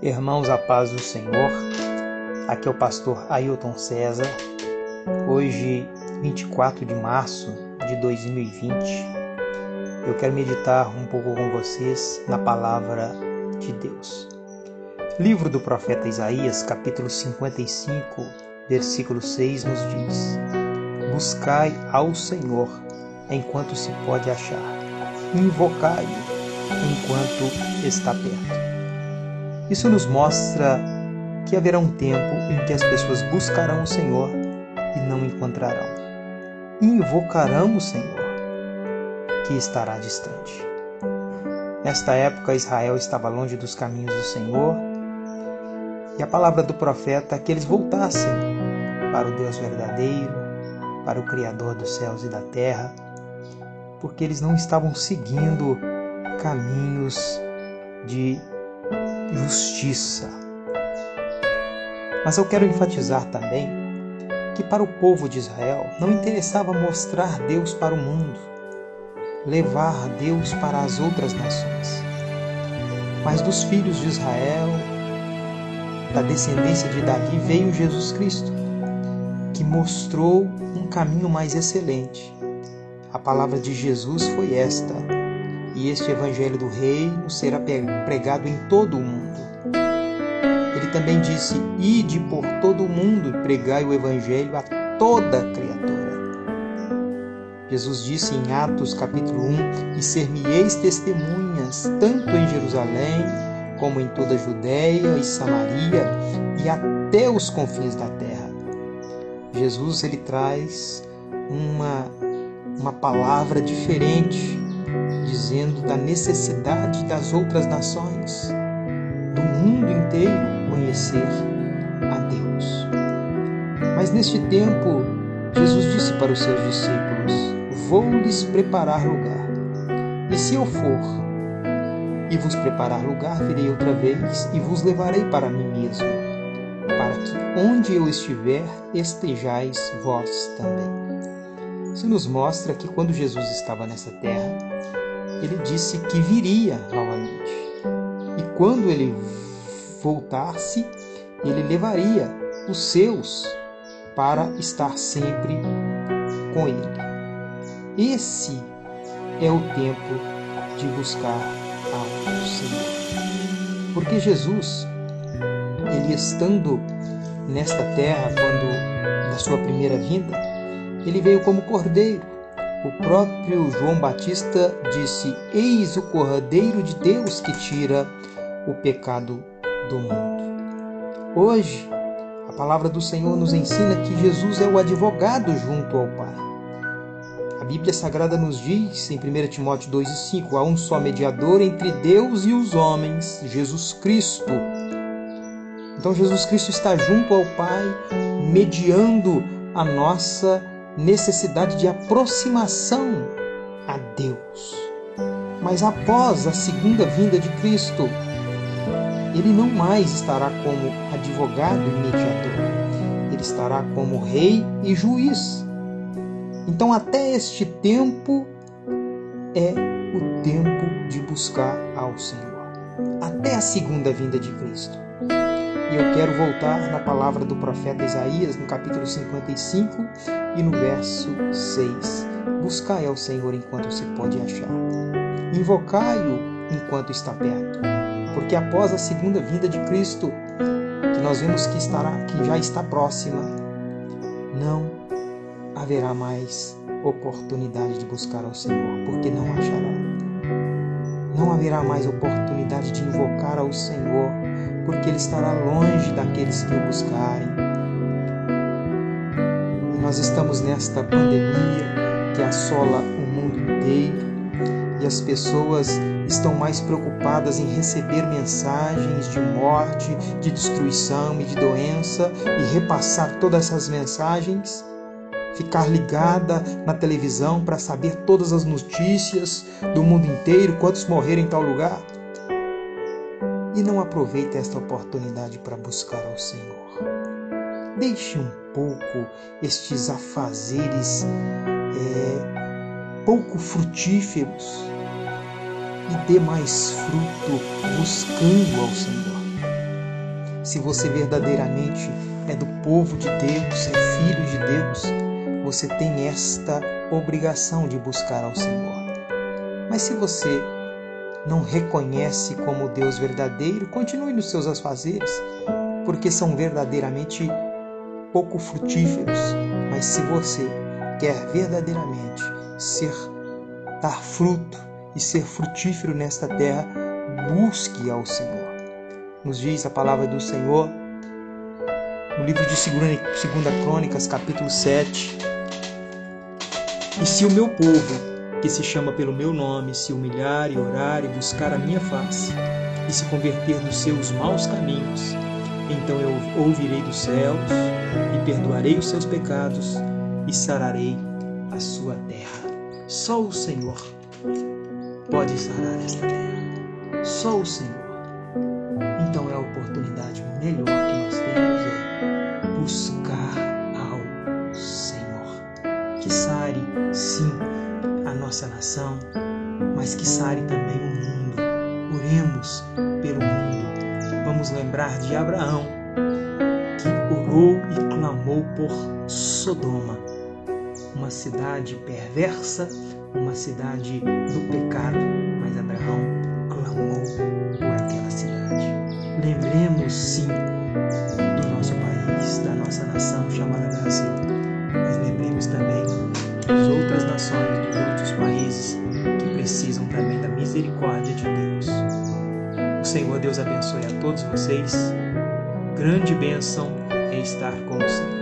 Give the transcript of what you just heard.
Irmãos, a paz do Senhor. Aqui é o pastor Ailton César. Hoje, 24 de março de 2020, eu quero meditar um pouco com vocês na palavra de Deus. Livro do profeta Isaías, capítulo 55, versículo 6 nos diz: Buscai ao Senhor enquanto se pode achar, invocai-o enquanto está perto. Isso nos mostra que haverá um tempo em que as pessoas buscarão o Senhor e não encontrarão. Invocarão o Senhor, que estará distante. Nesta época, Israel estava longe dos caminhos do Senhor, e a palavra do profeta é que eles voltassem para o Deus verdadeiro, para o Criador dos céus e da terra, porque eles não estavam seguindo caminhos de justiça. Mas eu quero enfatizar também que para o povo de Israel não interessava mostrar Deus para o mundo, levar Deus para as outras nações. Mas dos filhos de Israel, da descendência de Davi, veio Jesus Cristo, que mostrou um caminho mais excelente. A palavra de Jesus foi esta: e este evangelho do reino será pregado em todo o mundo. Ele também disse: Ide por todo o mundo e pregai o evangelho a toda criatura. Jesus disse em Atos capítulo 1: E ser-me-eis testemunhas, tanto em Jerusalém, como em toda a Judéia e Samaria e até os confins da terra. Jesus ele traz uma, uma palavra diferente dizendo da necessidade das outras nações, do mundo inteiro, conhecer a Deus. Mas neste tempo, Jesus disse para os seus discípulos: Vou lhes preparar lugar. E se eu for e vos preparar lugar, virei outra vez e vos levarei para mim mesmo, para que onde eu estiver, estejais vós também. Isso nos mostra que quando Jesus estava nessa terra, ele disse que viria novamente. E quando ele voltasse, ele levaria os seus para estar sempre com ele. Esse é o tempo de buscar ao Senhor. Porque Jesus, ele estando nesta terra quando da sua primeira vinda, ele veio como cordeiro o próprio João Batista disse: Eis o Cordeiro de Deus que tira o pecado do mundo. Hoje, a palavra do Senhor nos ensina que Jesus é o advogado junto ao Pai. A Bíblia Sagrada nos diz, em 1 Timóteo 2 e 5, há um só mediador entre Deus e os homens, Jesus Cristo. Então Jesus Cristo está junto ao Pai, mediando a nossa necessidade de aproximação a Deus. Mas após a segunda vinda de Cristo, ele não mais estará como advogado e mediador, ele estará como rei e juiz. Então, até este tempo é o tempo de buscar ao Senhor, até a segunda vinda de Cristo. E eu quero voltar na palavra do profeta Isaías, no capítulo 55 e no verso 6. Buscai ao Senhor enquanto se pode achar. Invocai-o enquanto está perto. Porque após a segunda vinda de Cristo, que nós vemos que, estará, que já está próxima, não haverá mais oportunidade de buscar ao Senhor, porque não achará. Não haverá mais oportunidade de invocar ao Senhor, porque Ele estará longe daqueles que o buscarem. Nós estamos nesta pandemia que assola o mundo inteiro e as pessoas estão mais preocupadas em receber mensagens de morte, de destruição e de doença e repassar todas essas mensagens, ficar ligada na televisão para saber todas as notícias do mundo inteiro, quantos morreram em tal lugar e não aproveita esta oportunidade para buscar ao Senhor. Deixe um pouco estes afazeres é, pouco frutíferos e dê mais fruto buscando ao Senhor. se você verdadeiramente é do povo de Deus, é filho de Deus, você tem esta obrigação de buscar ao Senhor. Mas se você não reconhece como Deus verdadeiro, continue nos seus afazeres, porque são verdadeiramente pouco frutíferos. Mas se você quer verdadeiramente ser dar fruto e ser frutífero nesta terra, busque ao Senhor. Nos diz a palavra do Senhor no livro de 2 Crônicas, capítulo 7. E se o meu povo, que se chama pelo meu nome, se humilhar e orar e buscar a minha face, e se converter dos seus maus caminhos, então eu ouvirei dos céus e perdoarei os seus pecados e sararei a sua terra. Só o Senhor pode sarar esta terra. Só o Senhor. Então é a oportunidade melhor que nós temos é buscar ao Senhor. Que sare, sim, a nossa nação, mas que sare também o mundo. Oremos Vamos lembrar de Abraão, que orou e clamou por Sodoma, uma cidade perversa, uma cidade do pecado, mas Abraão clamou por aquela cidade. Lembremos sim do nosso país, da nossa nação chamada Brasil, mas lembremos também das outras nações, dos outros países que precisam também da misericórdia de Deus. Senhor Deus abençoe a todos vocês. Grande bênção é estar com o Senhor.